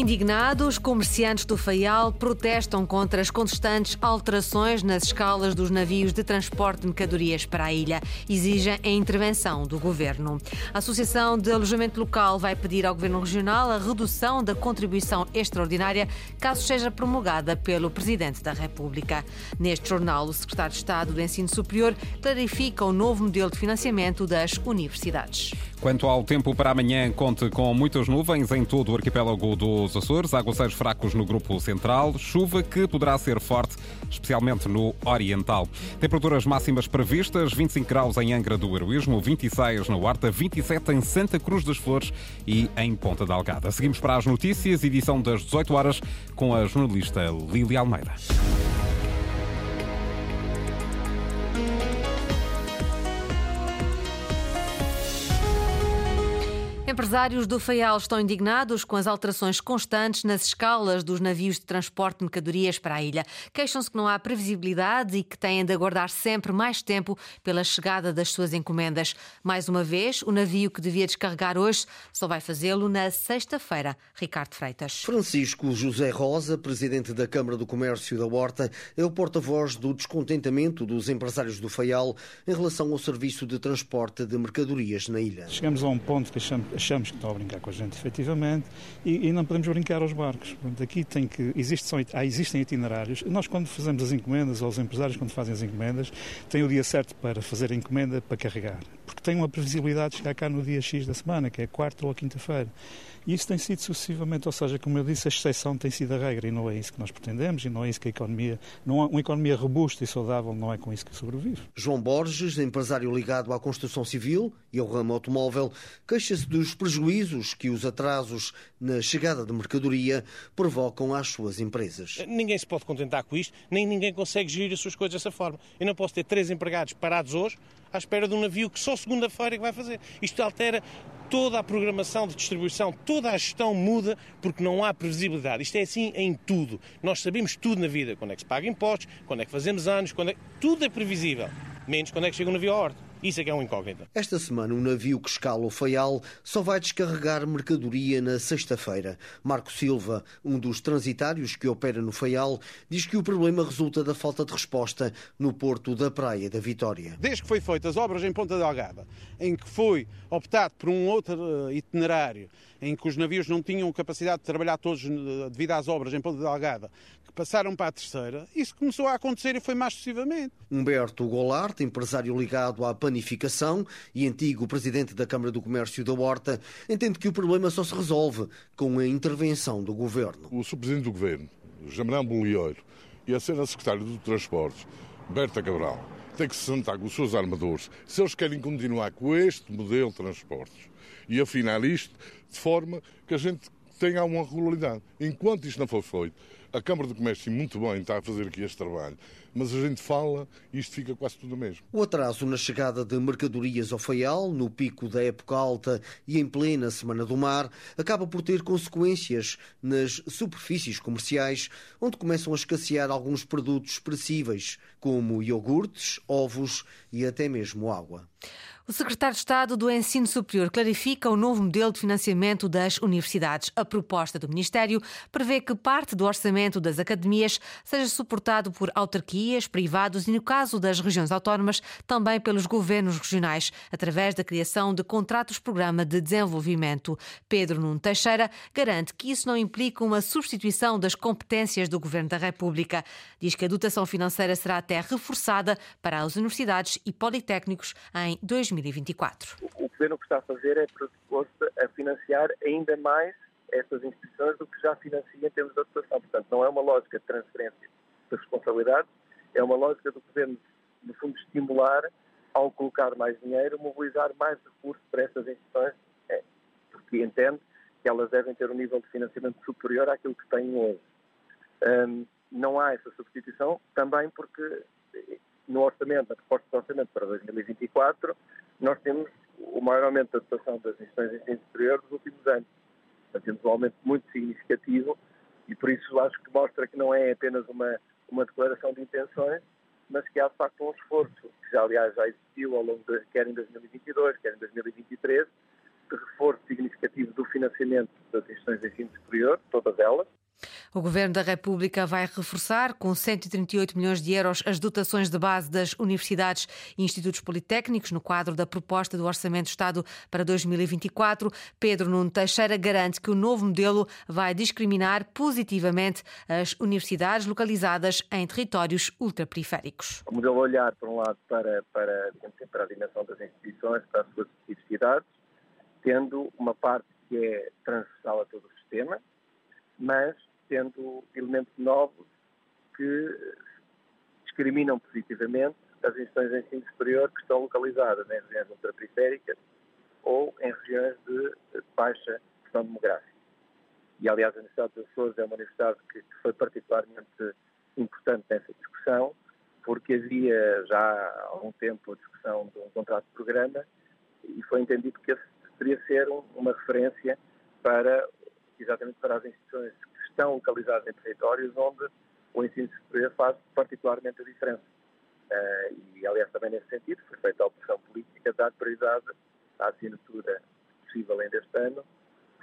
Indignados, comerciantes do Faial protestam contra as constantes alterações nas escalas dos navios de transporte de mercadorias para a ilha. Exigem a intervenção do governo. A Associação de Alojamento Local vai pedir ao governo regional a redução da contribuição extraordinária caso seja promulgada pelo Presidente da República. Neste jornal, o Secretário de Estado do Ensino Superior clarifica o novo modelo de financiamento das universidades. Quanto ao tempo para amanhã, conte com muitas nuvens em todo o arquipélago dos Açores, aguaceiros fracos no grupo central, chuva que poderá ser forte, especialmente no oriental. Temperaturas máximas previstas: 25 graus em Angra do Heroísmo, 26 na Horta, 27 em Santa Cruz das Flores e em Ponta Delgada. Seguimos para as notícias, edição das 18 horas, com a jornalista Lília Almeida. Empresários do Faial estão indignados com as alterações constantes nas escalas dos navios de transporte de mercadorias para a ilha. Queixam-se que não há previsibilidade e que têm de aguardar sempre mais tempo pela chegada das suas encomendas. Mais uma vez, o navio que devia descarregar hoje só vai fazê-lo na sexta-feira. Ricardo Freitas. Francisco José Rosa, presidente da Câmara do Comércio da Horta, é o porta-voz do descontentamento dos empresários do Faial em relação ao serviço de transporte de mercadorias na ilha. Chegamos a um ponto que achamos achamos que estão a brincar com a gente, efetivamente, e, e não podemos brincar aos barcos. Portanto, aqui tem que, existe, são, há, existem itinerários. Nós, quando fazemos as encomendas, ou os empresários, quando fazem as encomendas, têm o dia certo para fazer a encomenda, para carregar. Porque têm uma previsibilidade de chegar cá no dia X da semana, que é quarta ou quinta-feira. E isso tem sido sucessivamente, ou seja, como eu disse, a exceção tem sido a regra e não é isso que nós pretendemos e não é isso que a economia, não, uma economia robusta e saudável não é com isso que sobrevive. João Borges, empresário ligado à construção civil e ao ramo automóvel, queixa-se dos prejuízos que os atrasos na chegada de mercadoria provocam às suas empresas. Ninguém se pode contentar com isto, nem ninguém consegue gerir as suas coisas dessa forma. Eu não posso ter três empregados parados hoje à espera de um navio que só segunda-feira é que vai fazer. Isto altera toda a programação de distribuição, toda a gestão muda porque não há previsibilidade. Isto é assim em tudo. Nós sabemos tudo na vida. Quando é que se paga impostos, quando é que fazemos anos, quando é... tudo é previsível. Menos quando é que chega um navio à horta. Isso é que é um incógnito. Esta semana, um navio que escala o Faial só vai descarregar mercadoria na sexta-feira. Marco Silva, um dos transitários que opera no Faial, diz que o problema resulta da falta de resposta no porto da Praia da Vitória. Desde que foi feitas obras em Ponta Delgada, em que foi optado por um outro eh, itinerário, em que os navios não tinham capacidade de trabalhar todos eh, devido às obras em Ponta Delgada, que passaram para a terceira, isso começou a acontecer e foi mais sucessivamente. Humberto Golart, empresário ligado à panificação e antigo presidente da Câmara do Comércio da Horta, entende que o problema só se resolve com a intervenção do governo. O subpresidente do governo, Jamarão Bolieiro, e a cena secretária do Transportes, Berta Cabral, tem que se sentar com os seus armadores se eles querem continuar com este modelo de transportes e afinar isto de forma que a gente tenha uma regularidade. Enquanto isto não for feito, a Câmara do Comércio, muito bem, está a fazer aqui este trabalho, mas a gente fala e isto fica quase tudo mesmo. O atraso na chegada de mercadorias ao Faial, no pico da época alta e em plena Semana do Mar, acaba por ter consequências nas superfícies comerciais, onde começam a escassear alguns produtos perecíveis, como iogurtes, ovos e até mesmo água. O secretário de Estado do Ensino Superior clarifica o novo modelo de financiamento das universidades. A proposta do Ministério prevê que parte do orçamento das academias seja suportado por autarquias, privados e, no caso das regiões autónomas, também pelos governos regionais, através da criação de contratos-programa de desenvolvimento. Pedro Nuno Teixeira garante que isso não implica uma substituição das competências do Governo da República. Diz que a dotação financeira será até reforçada para as universidades e politécnicos em 2020. 2024. O governo que está a fazer é propor-se a financiar ainda mais essas instituições do que já financia em termos de dotação. Portanto, não é uma lógica de transferência de responsabilidades, é uma lógica do governo, no fundo, estimular, ao colocar mais dinheiro, mobilizar mais recursos para essas instituições, é, porque entende que elas devem ter um nível de financiamento superior àquilo que têm hoje. Um, não há essa substituição, também porque no orçamento, na proposta de orçamento para 2024, nós temos o maior aumento da dotação das instituições de ensino superior dos últimos anos. Portanto, temos um aumento muito significativo e por isso acho que mostra que não é apenas uma, uma declaração de intenções, mas que há de facto um esforço, que já aliás já existiu ao longo de, quer em 2022, quer em 2023, de reforço significativo do financiamento das instituições de ensino superior, todas elas, o Governo da República vai reforçar, com 138 milhões de euros, as dotações de base das universidades e institutos politécnicos no quadro da proposta do Orçamento do Estado para 2024. Pedro Nuno Teixeira garante que o novo modelo vai discriminar positivamente as universidades localizadas em territórios ultraperiféricos. O modelo olhar, por um lado, para, para, para a dimensão das instituições, para as suas especificidades, tendo uma parte que é transversal a todo o sistema, mas tendo elementos novos que discriminam positivamente as instituições de ensino superior que estão localizadas em regiões ultraperiféricas ou em regiões de baixa questão demográfica. E, aliás, a Universidade dos Açores é uma universidade que foi particularmente importante nessa discussão, porque havia já há algum tempo a discussão de um contrato de programa e foi entendido que esse deveria ser uma referência para exatamente para as instituições que estão localizadas em territórios onde o ensino superior faz particularmente a diferença. Uh, e, aliás, também nesse sentido, foi feita a opção política de dar prioridade à assinatura possível ainda este ano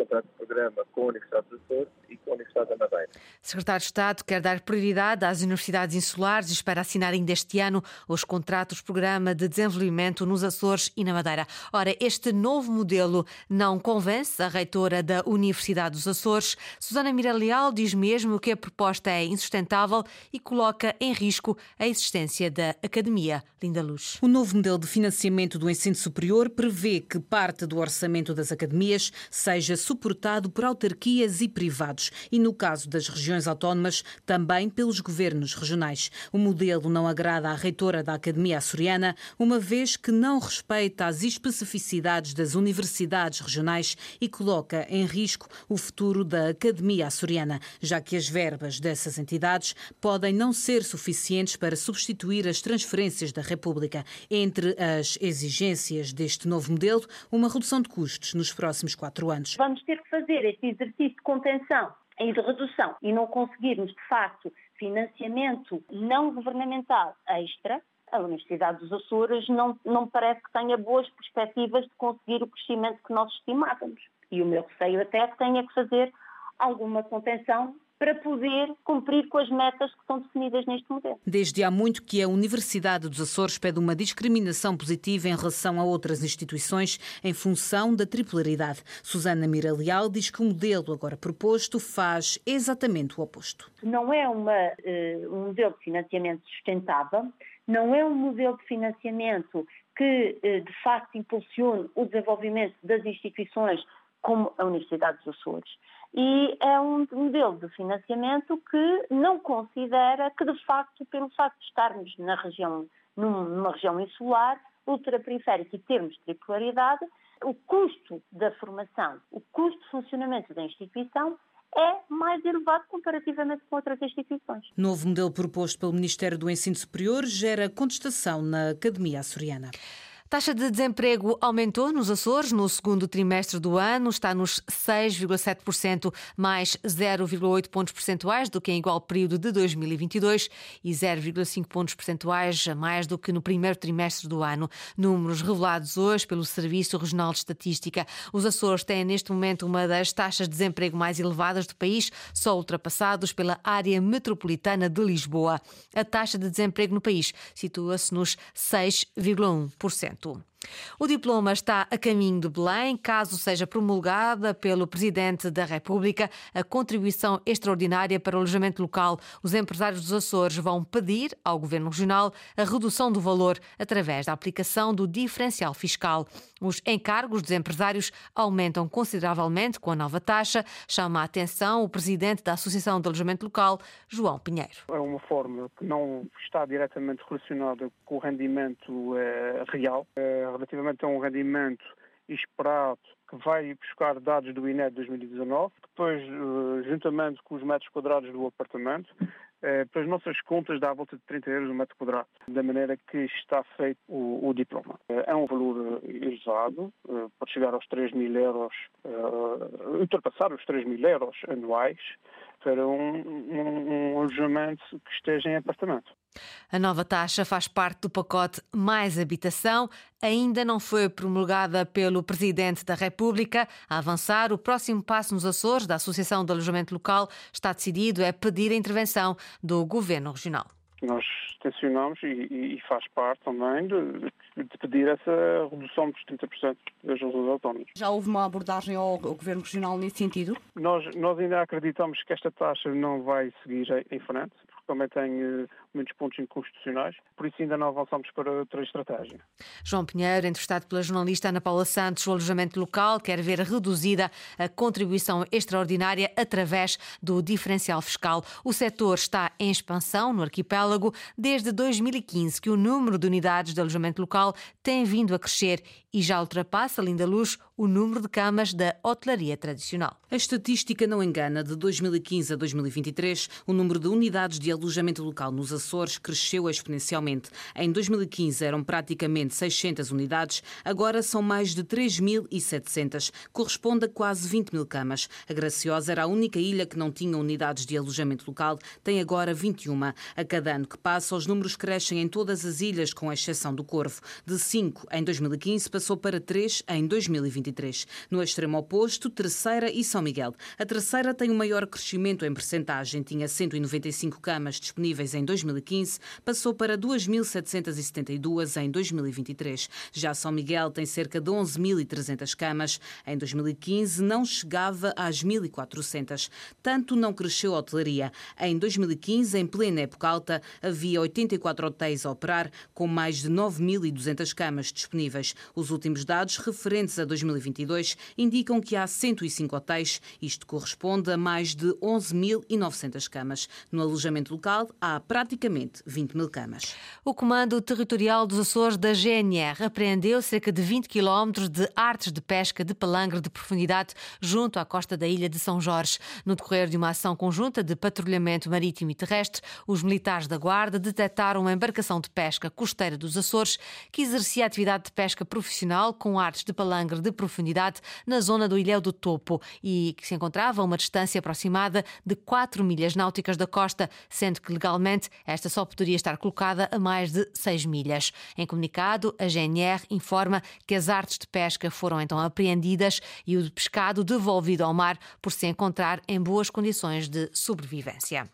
contrato de programa com a Universidade dos Açores e com a Universidade da Madeira. Secretário de Estado quer dar prioridade às universidades insulares e espera assinar ainda este ano os contratos de programa de desenvolvimento nos Açores e na Madeira. Ora, este novo modelo não convence a reitora da Universidade dos Açores. Susana Mira Leal diz mesmo que a proposta é insustentável e coloca em risco a existência da Academia Linda Luz. O novo modelo de financiamento do ensino superior prevê que parte do orçamento das academias seja suportado por autarquias e privados e, no caso das regiões autónomas, também pelos governos regionais. O modelo não agrada à reitora da Academia Açoriana, uma vez que não respeita as especificidades das universidades regionais e coloca em risco o futuro da Academia Açoriana, já que as verbas dessas entidades podem não ser suficientes para substituir as transferências da República. Entre as exigências deste novo modelo, uma redução de custos nos próximos quatro anos. Vamos ter que fazer este exercício de contenção e de redução e não conseguirmos, de facto, financiamento não governamental extra, a Universidade dos Açores não, não parece que tenha boas perspectivas de conseguir o crescimento que nós estimávamos. E o meu receio até é que tenha que fazer alguma contenção para poder cumprir com as metas que são definidas neste modelo. Desde há muito que a Universidade dos Açores pede uma discriminação positiva em relação a outras instituições em função da tripolaridade. Susana Mira Leal diz que o modelo agora proposto faz exatamente o oposto. Não é uma, uh, um modelo de financiamento sustentável, não é um modelo de financiamento que, uh, de facto, impulsione o desenvolvimento das instituições como a Universidade dos Açores e é um modelo de financiamento que não considera que, de facto, pelo facto de estarmos na região, numa região insular, ultraperiférica e termos tripolaridade, o custo da formação, o custo de funcionamento da instituição é mais elevado comparativamente com outras instituições. Novo modelo proposto pelo Ministério do Ensino Superior gera contestação na Academia Açoriana taxa de desemprego aumentou nos Açores no segundo trimestre do ano, está nos 6,7%, mais 0,8 pontos percentuais do que em igual período de 2022 e 0,5 pontos percentuais a mais do que no primeiro trimestre do ano. Números revelados hoje pelo Serviço Regional de Estatística. Os Açores têm neste momento uma das taxas de desemprego mais elevadas do país, só ultrapassados pela área metropolitana de Lisboa. A taxa de desemprego no país situa-se nos 6,1% momento. O diploma está a caminho de Belém, caso seja promulgada pelo Presidente da República a contribuição extraordinária para o alojamento local. Os empresários dos Açores vão pedir ao Governo Regional a redução do valor através da aplicação do diferencial fiscal. Os encargos dos empresários aumentam consideravelmente com a nova taxa. Chama a atenção o Presidente da Associação de Alojamento Local, João Pinheiro. É uma fórmula que não está diretamente relacionada com o rendimento eh, real. Eh, relativamente a um rendimento esperado que vai buscar dados do INE de 2019, depois, eh, juntamente com os metros quadrados do apartamento, eh, para as nossas contas dá a volta de 30 euros o metro quadrado, da maneira que está feito o, o diploma. Eh, é um valor elevado, pode chegar aos 3 mil euros, ultrapassar os 3 mil euros anuais para um, um, um alojamento que esteja em apartamento. A nova taxa faz parte do pacote Mais Habitação. Ainda não foi promulgada pelo Presidente da República. A avançar, o próximo passo nos Açores, da Associação de Alojamento Local, está decidido é pedir a intervenção do Governo Regional. Nós tensionamos e, e faz parte também de, de, pedir essa redução dos 30% das ajudas autónomas. Já houve uma abordagem ao, ao, Governo Regional nesse sentido? Nós, nós ainda acreditamos que esta taxa não vai seguir em frente, porque também tem uh, muitos pontos inconstitucionais, por isso ainda não avançamos para outra estratégia. João Pinheiro, entrevistado pela jornalista Ana Paula Santos, o alojamento local quer ver reduzida a contribuição extraordinária através do diferencial fiscal. O setor está em expansão no arquipélago desde 2015, que o número de unidades de alojamento local tem vindo a crescer e já ultrapassa, Linda Luz, o número de camas da hotelaria tradicional. A estatística não engana. De 2015 a 2023, o número de unidades de alojamento local nos Açores cresceu exponencialmente. Em 2015 eram praticamente 600 unidades, agora são mais de 3.700, corresponde a quase 20 mil camas. A Graciosa era a única ilha que não tinha unidades de alojamento local, tem agora 21. A cada ano que passa, os números crescem em todas as ilhas, com exceção do Corvo. De 5 em 2015 passou para 3 em 2023. No extremo oposto, Terceira e São Miguel. A Terceira tem o maior crescimento em percentagem, tinha 195 camas disponíveis em 2015 2015 passou para 2.772 em 2023. Já São Miguel tem cerca de 11.300 camas. Em 2015 não chegava às 1.400. Tanto não cresceu a hotelaria. Em 2015, em plena época alta, havia 84 hotéis a operar, com mais de 9.200 camas disponíveis. Os últimos dados, referentes a 2022, indicam que há 105 hotéis. Isto corresponde a mais de 11.900 camas. No alojamento local, há praticamente praticamente 20 mil camas. O Comando Territorial dos Açores da GNR apreendeu cerca de 20 quilómetros de artes de pesca de palangre de profundidade junto à costa da ilha de São Jorge. No decorrer de uma ação conjunta de patrulhamento marítimo e terrestre, os militares da Guarda detectaram uma embarcação de pesca costeira dos Açores que exercia atividade de pesca profissional com artes de palangre de profundidade na zona do Ilhéu do Topo e que se encontrava a uma distância aproximada de 4 milhas náuticas da costa, sendo que legalmente esta só poderia estar colocada a mais de 6 milhas. Em comunicado, a GNR informa que as artes de pesca foram então apreendidas e o pescado devolvido ao mar por se encontrar em boas condições de sobrevivência.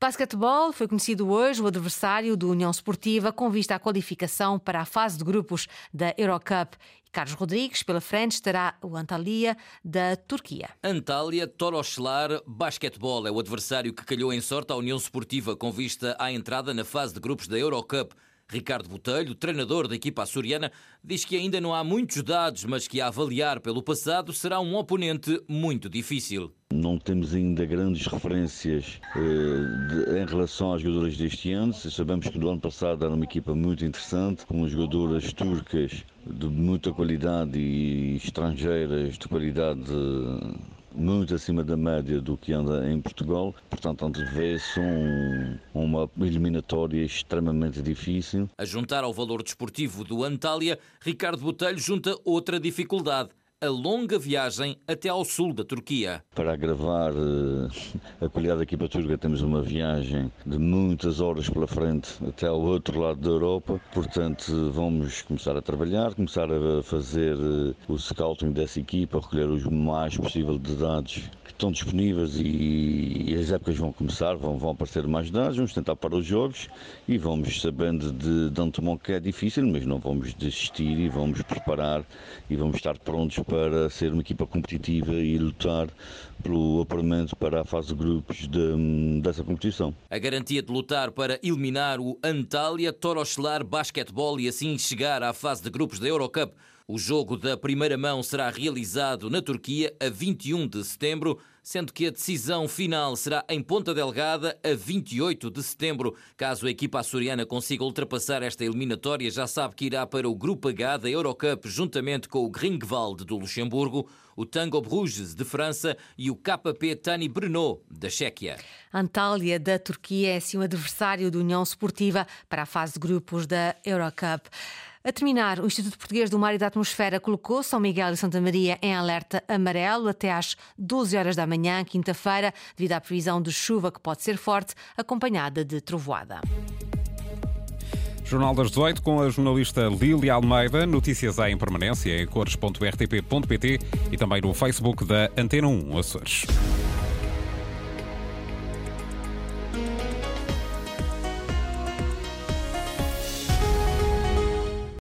Basquetebol foi conhecido hoje o adversário do União Esportiva com vista à qualificação para a fase de grupos da Eurocup. Carlos Rodrigues, pela frente, estará o Antalya da Turquia. Antalya Toroslar Basquetebol é o adversário que calhou em sorte à União Esportiva com vista à entrada na fase de grupos da Eurocup. Ricardo Botelho, treinador da equipa açoriana, diz que ainda não há muitos dados, mas que a avaliar pelo passado será um oponente muito difícil. Não temos ainda grandes referências eh, de, em relação às jogadoras deste ano. Sabemos que do ano passado era uma equipa muito interessante, com jogadoras turcas de muita qualidade e estrangeiras de qualidade muito acima da média do que anda em Portugal, portanto antevê-se um, uma eliminatória extremamente difícil. A juntar ao valor desportivo do Antália, Ricardo Botelho junta outra dificuldade a longa viagem até ao sul da Turquia. Para agravar uh, a qualidade da equipa turca, temos uma viagem de muitas horas pela frente até ao outro lado da Europa. Portanto, vamos começar a trabalhar, começar a fazer uh, o scouting dessa equipa, recolher os mais possível de dados que estão disponíveis e, e as épocas vão começar, vão, vão aparecer mais dados, vamos tentar para os jogos e vamos sabendo de, de antemão que é difícil, mas não vamos desistir e vamos preparar e vamos estar prontos para ser uma equipa competitiva e lutar pelo apuramento para a fase de grupos de, dessa competição. A garantia de lutar para eliminar o Antalya Toroslar Basquetebol e assim chegar à fase de grupos da Eurocup. O jogo da primeira mão será realizado na Turquia a 21 de setembro sendo que a decisão final será em Ponta Delgada a 28 de setembro. Caso a equipa açoriana consiga ultrapassar esta eliminatória, já sabe que irá para o Grupo H da Eurocup juntamente com o Gringwald do Luxemburgo, o Tango Bruges de França e o KP Tani Brno da Chequia. Antália da Turquia é assim o adversário da União Esportiva para a fase de grupos da Eurocup. A terminar, o Instituto Português do Mar e da Atmosfera colocou São Miguel e Santa Maria em alerta amarelo até às 12 horas da manhã, quinta-feira, devido à previsão de chuva que pode ser forte, acompanhada de trovoada. Jornal das 18 com a jornalista Lília Almeida. Notícias em permanência em cores.rtp.pt e também no Facebook da Antena 1 Açores.